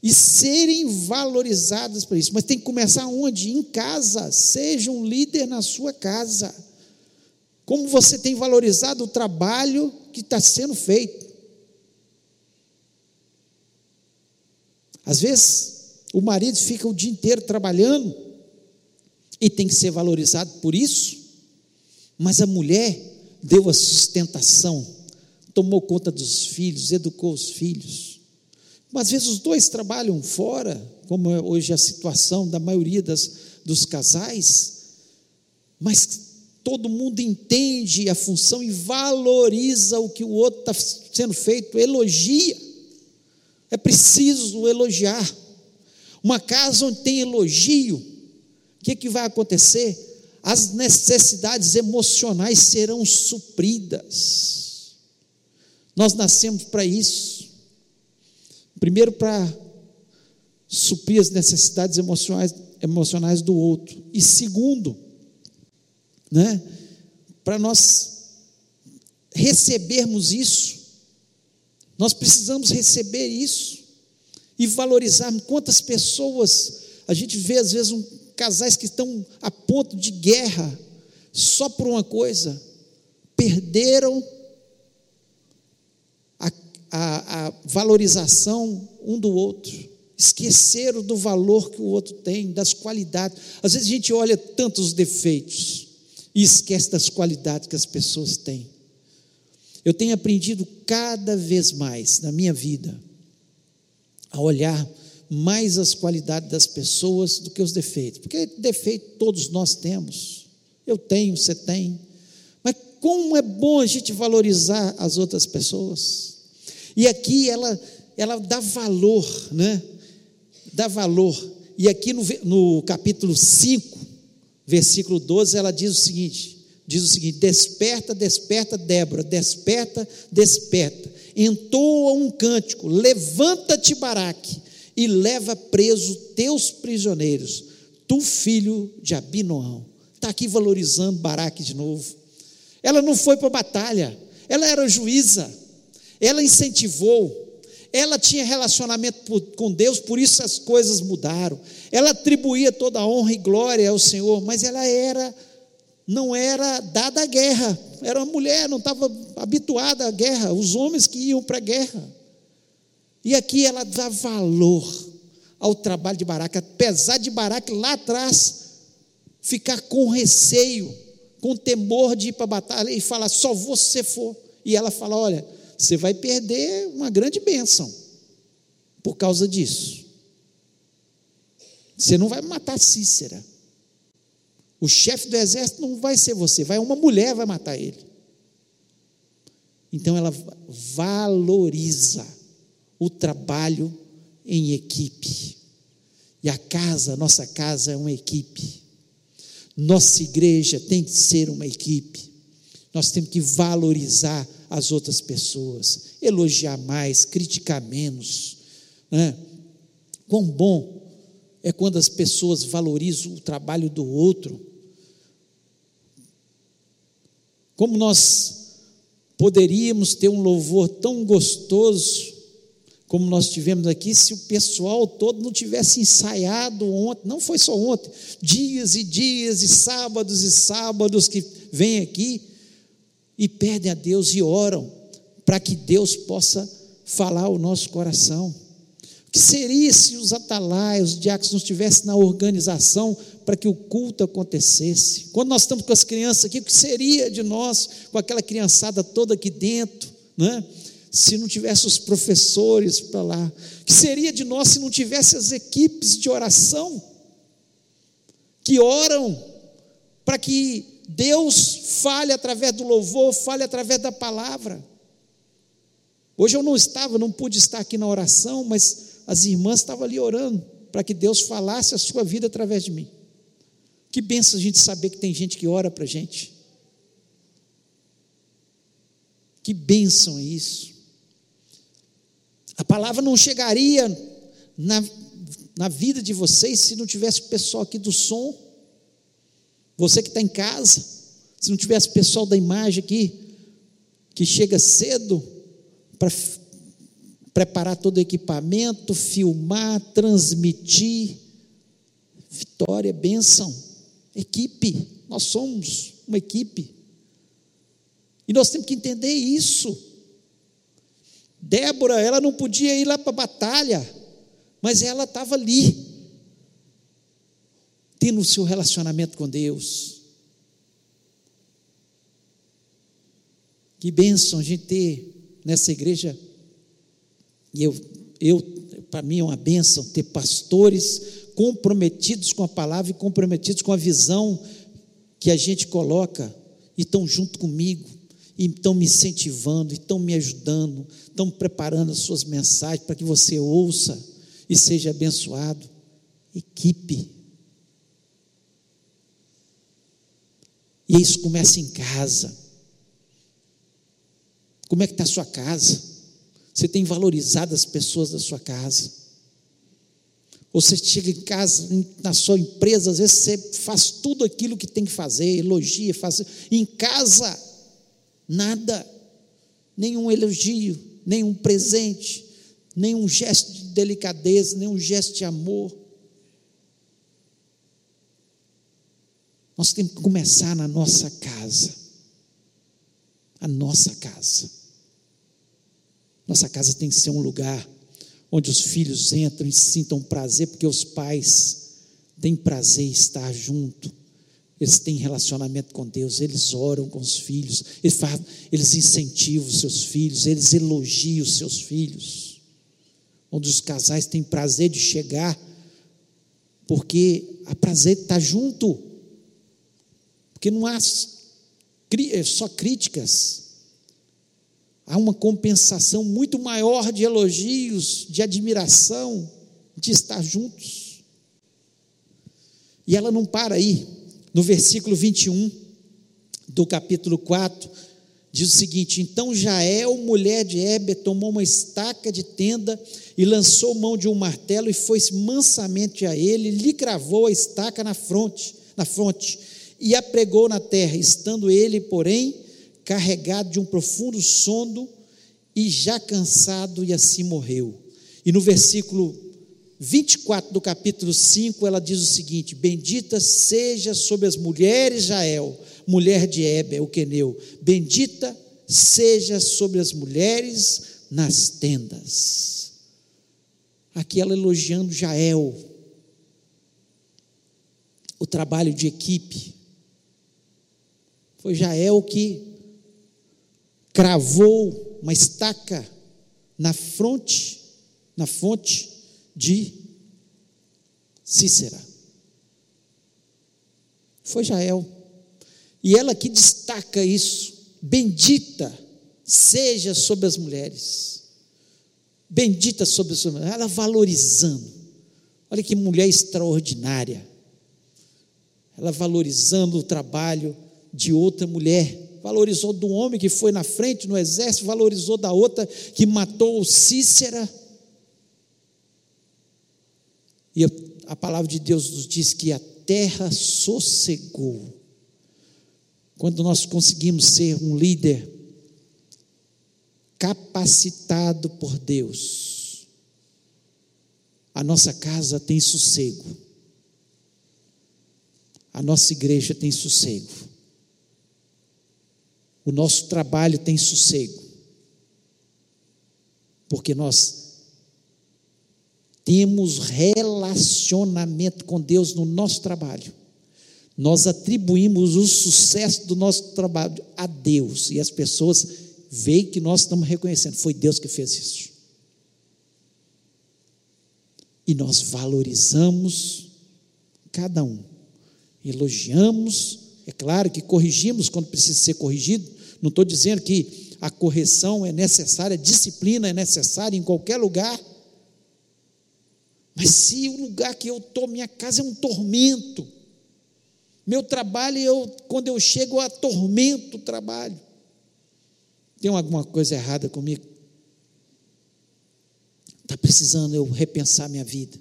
e serem valorizadas por isso. Mas tem que começar onde? Em casa. Seja um líder na sua casa. Como você tem valorizado o trabalho que está sendo feito. Às vezes, o marido fica o dia inteiro trabalhando e tem que ser valorizado por isso, mas a mulher deu a sustentação tomou conta dos filhos, educou os filhos. Mas às vezes os dois trabalham fora, como é hoje a situação da maioria das, dos casais, mas todo mundo entende a função e valoriza o que o outro está sendo feito, elogia. É preciso elogiar. Uma casa onde tem elogio, o que, que vai acontecer? As necessidades emocionais serão supridas. Nós nascemos para isso. Primeiro, para suprir as necessidades emocionais, emocionais do outro. E segundo, né, para nós recebermos isso, nós precisamos receber isso e valorizar. Quantas pessoas a gente vê, às vezes, um, casais que estão a ponto de guerra só por uma coisa: perderam a, a valorização um do outro, esqueceram do valor que o outro tem, das qualidades. Às vezes a gente olha tantos defeitos e esquece das qualidades que as pessoas têm. Eu tenho aprendido cada vez mais na minha vida a olhar mais as qualidades das pessoas do que os defeitos, porque defeito todos nós temos. Eu tenho, você tem. Mas como é bom a gente valorizar as outras pessoas. E aqui ela, ela dá valor, né? Dá valor. E aqui no, no capítulo 5, versículo 12, ela diz o seguinte: diz o seguinte: Desperta, desperta, Débora, desperta, desperta. Entoa um cântico, levanta-te, Baraque, e leva preso teus prisioneiros, tu filho de Abinoão. Está aqui valorizando Baraque de novo. Ela não foi para a batalha, ela era juíza, ela incentivou, ela tinha relacionamento com Deus, por isso as coisas mudaram. Ela atribuía toda a honra e glória ao Senhor, mas ela era não era dada à guerra. Era uma mulher, não estava habituada à guerra, os homens que iam para a guerra. E aqui ela dá valor ao trabalho de Baraque, apesar de Baraque lá atrás ficar com receio, com temor de ir para a batalha e falar: só você for. E ela fala: olha, você vai perder uma grande bênção. por causa disso. Você não vai matar Cícera. O chefe do exército não vai ser você, vai uma mulher vai matar ele. Então ela valoriza o trabalho em equipe. E a casa, nossa casa é uma equipe. Nossa igreja tem que ser uma equipe. Nós temos que valorizar as outras pessoas, elogiar mais, criticar menos. Né? Quão bom é quando as pessoas valorizam o trabalho do outro. Como nós poderíamos ter um louvor tão gostoso como nós tivemos aqui, se o pessoal todo não tivesse ensaiado ontem, não foi só ontem, dias e dias e sábados e sábados que vêm aqui e pedem a Deus e oram para que Deus possa falar o nosso coração. O que seria se os atalaios, os diáconos não estivessem na organização para que o culto acontecesse? Quando nós estamos com as crianças aqui, o que seria de nós com aquela criançada toda aqui dentro, não é? se não tivesse os professores para lá? Que seria de nós se não tivesse as equipes de oração que oram para que Deus fale através do louvor, fale através da palavra? Hoje eu não estava, não pude estar aqui na oração, mas as irmãs estavam ali orando para que Deus falasse a sua vida através de mim. Que benção a gente saber que tem gente que ora para a gente. Que bênção é isso. A palavra não chegaria na, na vida de vocês se não tivesse o pessoal aqui do som. Você que está em casa, se não tivesse pessoal da imagem aqui, que chega cedo para preparar todo o equipamento, filmar, transmitir. Vitória, bênção, equipe, nós somos uma equipe. E nós temos que entender isso. Débora, ela não podia ir lá para a batalha, mas ela estava ali, tendo o seu relacionamento com Deus. Que bênção a gente ter nessa igreja. E eu, eu para mim é uma bênção ter pastores comprometidos com a palavra e comprometidos com a visão que a gente coloca e estão junto comigo e estão me incentivando, estão me ajudando, estão preparando as suas mensagens para que você ouça e seja abençoado. Equipe. E isso começa em casa. Como é que está a sua casa? Você tem valorizado as pessoas da sua casa? Ou você chega em casa, na sua empresa, às vezes você faz tudo aquilo que tem que fazer, elogia, faz. Em casa, nada, nenhum elogio, nenhum presente, nenhum gesto de delicadeza, nenhum gesto de amor. Nós temos que começar na nossa casa. A nossa casa. Nossa casa tem que ser um lugar onde os filhos entram e sintam prazer, porque os pais têm prazer em estar junto eles têm relacionamento com Deus, eles oram com os filhos, eles, fazem, eles incentivam os seus filhos, eles elogiam os seus filhos. Onde os casais têm prazer de chegar, porque há prazer de estar junto, porque não há é só críticas, há uma compensação muito maior de elogios, de admiração, de estar juntos. E ela não para aí. No versículo 21 do capítulo 4, diz o seguinte: Então Jael, mulher de Heber, tomou uma estaca de tenda e lançou mão de um martelo e foi mansamente a ele, lhe cravou a estaca na fronte, na fronte e a pregou na terra, estando ele, porém, carregado de um profundo sono e já cansado, e assim morreu. E no versículo 24 do capítulo 5, ela diz o seguinte: Bendita seja sobre as mulheres Jael, mulher de Heber, o queneu. Bendita seja sobre as mulheres nas tendas. Aqui ela elogiando Jael, o trabalho de equipe. Foi Jael que cravou uma estaca na fronte na fonte de Cícera. Foi Jael. E ela que destaca isso. Bendita seja sobre as mulheres. Bendita sobre as mulheres. Ela valorizando. Olha que mulher extraordinária. Ela valorizando o trabalho de outra mulher valorizou do homem que foi na frente no exército, valorizou da outra que matou Cícera. E a palavra de Deus nos diz que a terra sossegou. Quando nós conseguimos ser um líder capacitado por Deus, a nossa casa tem sossego, a nossa igreja tem sossego o nosso trabalho tem sossego, porque nós temos relacionamento com Deus no nosso trabalho. Nós atribuímos o sucesso do nosso trabalho a Deus e as pessoas veem que nós estamos reconhecendo, foi Deus que fez isso. E nós valorizamos cada um, elogiamos é claro que corrigimos quando precisa ser corrigido. Não estou dizendo que a correção é necessária, a disciplina é necessária em qualquer lugar. Mas se o lugar que eu estou, minha casa é um tormento, meu trabalho, eu, quando eu chego, eu atormento o trabalho. Tem alguma coisa errada comigo? Está precisando eu repensar minha vida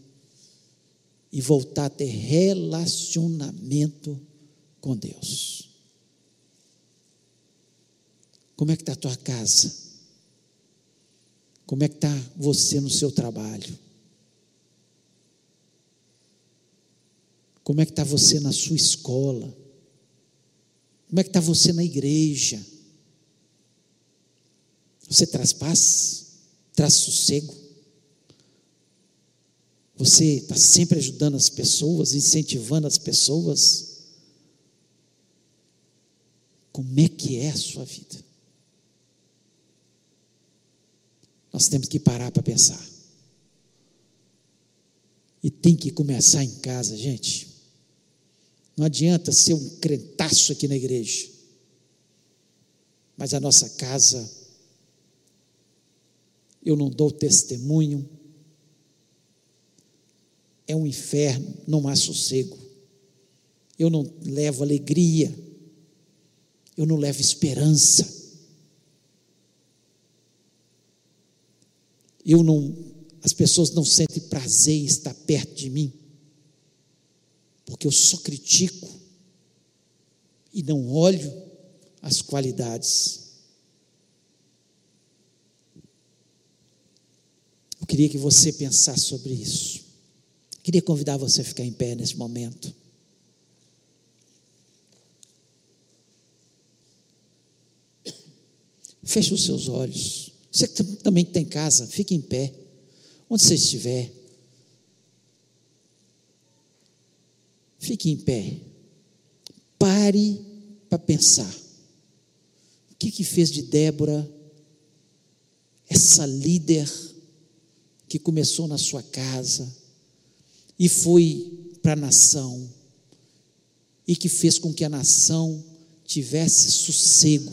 e voltar a ter relacionamento com Deus. Como é que está a tua casa? Como é que está você no seu trabalho? Como é que está você na sua escola? Como é que está você na igreja? Você traz paz? Traz sossego? Você está sempre ajudando as pessoas, incentivando as pessoas? Como é que é a sua vida? Nós temos que parar para pensar. E tem que começar em casa, gente. Não adianta ser um crentaço aqui na igreja. Mas a nossa casa, eu não dou testemunho, é um inferno, não há sossego. Eu não levo alegria eu não levo esperança. Eu não, as pessoas não sentem prazer em estar perto de mim, porque eu só critico e não olho as qualidades. Eu queria que você pensasse sobre isso. Queria convidar você a ficar em pé nesse momento. Feche os seus olhos. Você que também tem casa, fique em pé. Onde você estiver. Fique em pé. Pare para pensar. O que que fez de Débora essa líder que começou na sua casa e foi para a nação e que fez com que a nação tivesse sossego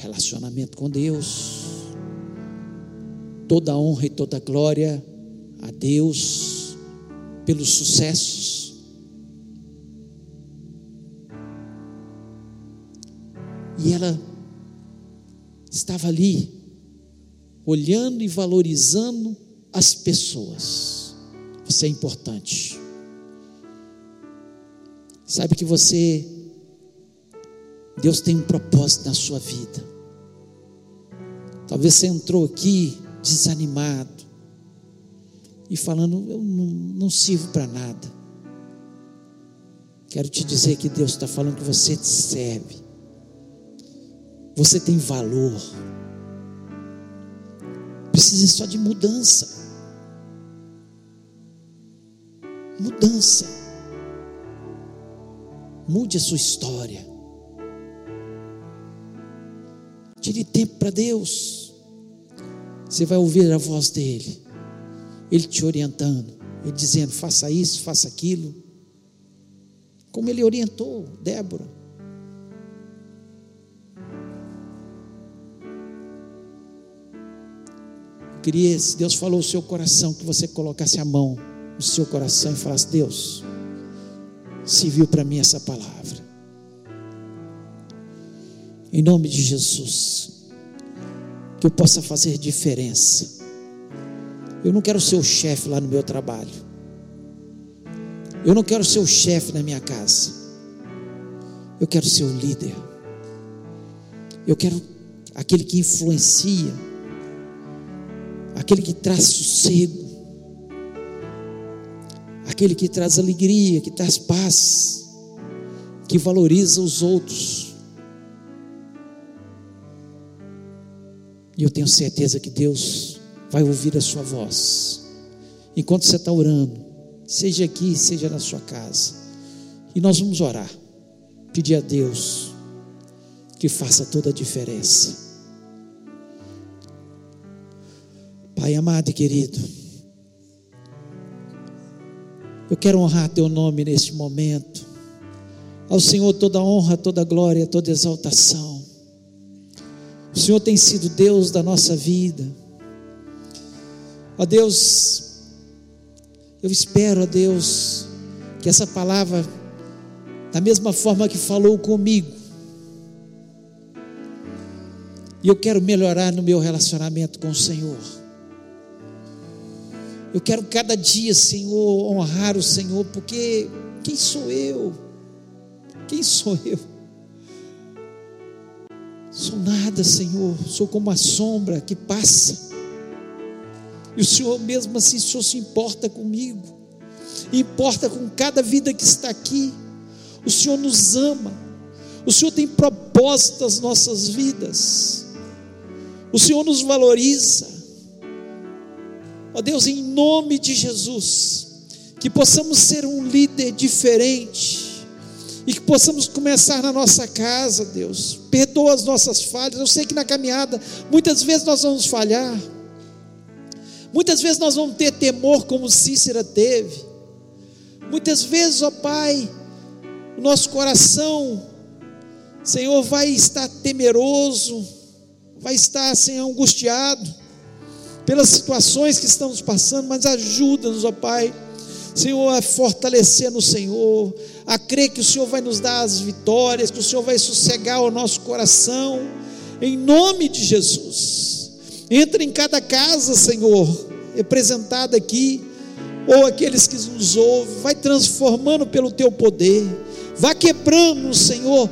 relacionamento com Deus. Toda honra e toda glória a Deus pelos sucessos. E ela estava ali, olhando e valorizando as pessoas. Você é importante. Sabe que você, Deus tem um propósito na sua vida. Talvez você entrou aqui desanimado e falando: Eu não, não sirvo para nada. Quero te dizer que Deus está falando que você serve, você tem valor, precisa só de mudança. Mudança. Mude a sua história. Tire tempo para Deus. Você vai ouvir a voz dele, ele te orientando, ele dizendo: faça isso, faça aquilo. Como ele orientou Débora. Eu queria, se Deus falou o seu coração, que você colocasse a mão no seu coração e falasse: Deus, se viu para mim essa palavra. Em nome de Jesus, que eu possa fazer diferença. Eu não quero ser o chefe lá no meu trabalho. Eu não quero ser o chefe na minha casa. Eu quero ser o líder. Eu quero aquele que influencia, aquele que traz sossego, aquele que traz alegria, que traz paz, que valoriza os outros. E eu tenho certeza que Deus vai ouvir a sua voz. Enquanto você está orando, seja aqui, seja na sua casa. E nós vamos orar, pedir a Deus que faça toda a diferença. Pai amado e querido, eu quero honrar Teu nome neste momento. Ao Senhor toda honra, toda glória, toda exaltação. O Senhor tem sido Deus da nossa vida. Ó Deus, eu espero, ó Deus, que essa palavra, da mesma forma que falou comigo, e eu quero melhorar no meu relacionamento com o Senhor. Eu quero cada dia, Senhor, honrar o Senhor, porque quem sou eu? Quem sou eu? Sou nada, Senhor, sou como a sombra que passa. E o Senhor, mesmo assim, o Senhor se importa comigo, importa com cada vida que está aqui. O Senhor nos ama, o Senhor tem propósito nas nossas vidas, o Senhor nos valoriza. Ó Deus, em nome de Jesus, que possamos ser um líder diferente e que possamos começar na nossa casa, Deus. Perdoa as nossas falhas. Eu sei que na caminhada muitas vezes nós vamos falhar. Muitas vezes nós vamos ter temor como Cícera teve. Muitas vezes, ó Pai, o nosso coração, Senhor, vai estar temeroso, vai estar, Senhor, angustiado pelas situações que estamos passando, mas ajuda-nos, ó Pai, Senhor, a fortalecer no Senhor, a crer que o Senhor vai nos dar as vitórias, que o Senhor vai sossegar o nosso coração, em nome de Jesus. Entra em cada casa, Senhor, representada aqui, ou aqueles que nos ouvem, vai transformando pelo teu poder, vai quebrando, Senhor,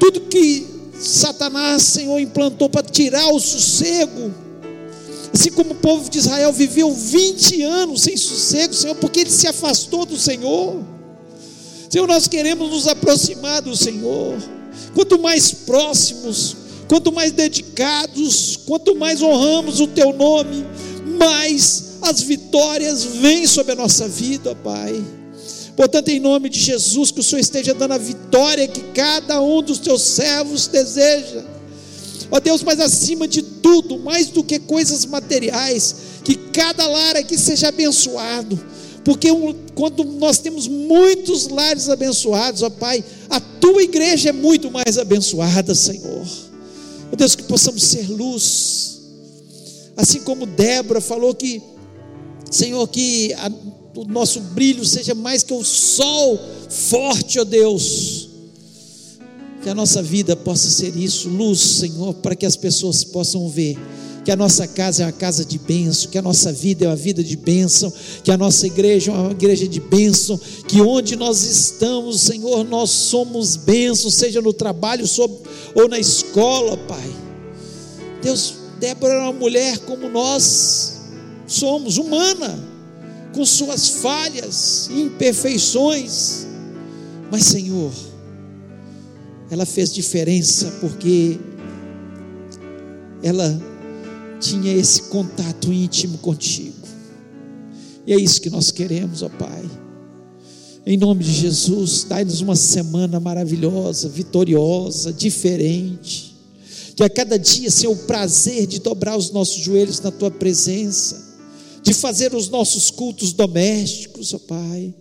tudo que Satanás, Senhor, implantou para tirar o sossego Assim como o povo de Israel viveu 20 anos sem sossego, Senhor, porque ele se afastou do Senhor. Senhor, nós queremos nos aproximar do Senhor. Quanto mais próximos, quanto mais dedicados, quanto mais honramos o Teu nome, mais as vitórias vêm sobre a nossa vida, Pai. Portanto, em nome de Jesus, que o Senhor esteja dando a vitória que cada um dos teus servos deseja Ó Deus, mas acima de tudo, mais do que coisas materiais, que cada lar aqui seja abençoado. Porque quando nós temos muitos lares abençoados, ó Pai, a tua igreja é muito mais abençoada, Senhor. Ó Deus, que possamos ser luz. Assim como Débora falou que, Senhor, que a, o nosso brilho seja mais que o sol forte, ó Deus que a nossa vida possa ser isso, luz, Senhor, para que as pessoas possam ver que a nossa casa é uma casa de bênção, que a nossa vida é uma vida de bênção, que a nossa igreja é uma igreja de bênção, que onde nós estamos, Senhor, nós somos bênçãos, seja no trabalho ou na escola, Pai. Deus, Débora era uma mulher como nós somos, humana, com suas falhas, imperfeições, mas, Senhor, ela fez diferença porque ela tinha esse contato íntimo contigo. E é isso que nós queremos, ó Pai. Em nome de Jesus, dai-nos uma semana maravilhosa, vitoriosa, diferente que a cada dia, Senhor, o prazer de dobrar os nossos joelhos na tua presença, de fazer os nossos cultos domésticos, ó Pai,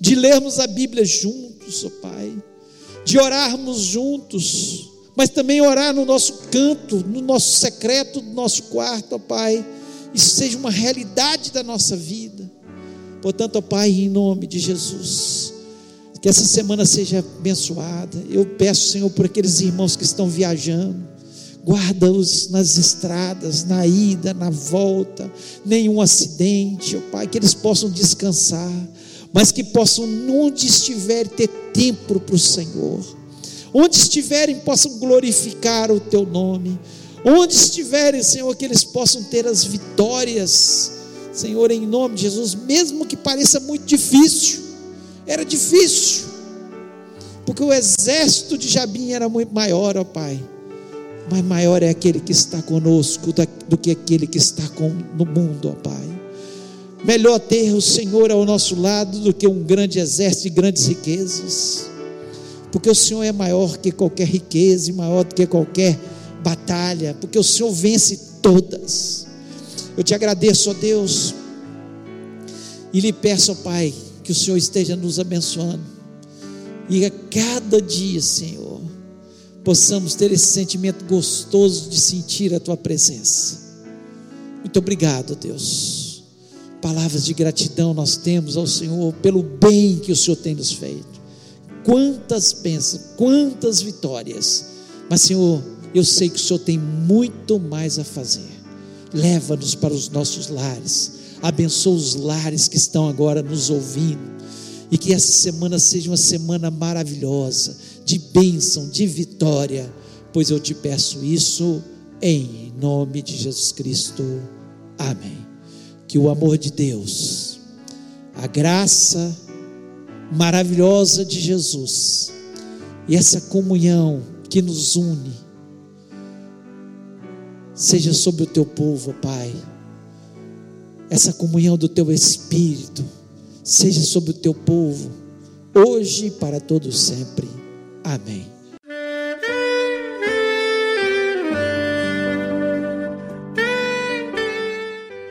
de lermos a Bíblia juntos, ó Pai, de orarmos juntos, mas também orar no nosso canto, no nosso secreto do nosso quarto, ó Pai. Isso seja uma realidade da nossa vida. Portanto, ó Pai, em nome de Jesus, que essa semana seja abençoada. Eu peço, Senhor, por aqueles irmãos que estão viajando. Guarda-os nas estradas, na ida, na volta, nenhum acidente, ó Pai, que eles possam descansar, mas que possam, onde estiverem, ter tempo para o Senhor. Onde estiverem, possam glorificar o Teu nome. Onde estiverem, Senhor, que eles possam ter as vitórias, Senhor, em nome de Jesus, mesmo que pareça muito difícil era difícil, porque o exército de Jabim era muito maior, ó Pai. Mas maior é aquele que está conosco do que aquele que está no mundo, ó Pai. Melhor ter o Senhor ao nosso lado do que um grande exército de grandes riquezas, porque o Senhor é maior que qualquer riqueza e maior do que qualquer batalha, porque o Senhor vence todas. Eu te agradeço, ó Deus, e lhe peço, ó Pai, que o Senhor esteja nos abençoando. E a cada dia, Senhor, possamos ter esse sentimento gostoso de sentir a Tua presença. Muito obrigado, Deus. Palavras de gratidão nós temos ao Senhor pelo bem que o Senhor tem nos feito. Quantas bênçãos, quantas vitórias. Mas, Senhor, eu sei que o Senhor tem muito mais a fazer. Leva-nos para os nossos lares abençoa os lares que estão agora nos ouvindo. E que essa semana seja uma semana maravilhosa, de bênção, de vitória, pois eu te peço isso em nome de Jesus Cristo. Amém. Que o amor de Deus, a graça maravilhosa de Jesus e essa comunhão que nos une, seja sobre o teu povo, Pai essa comunhão do teu Espírito seja sobre o teu povo, hoje e para todos sempre. Amém.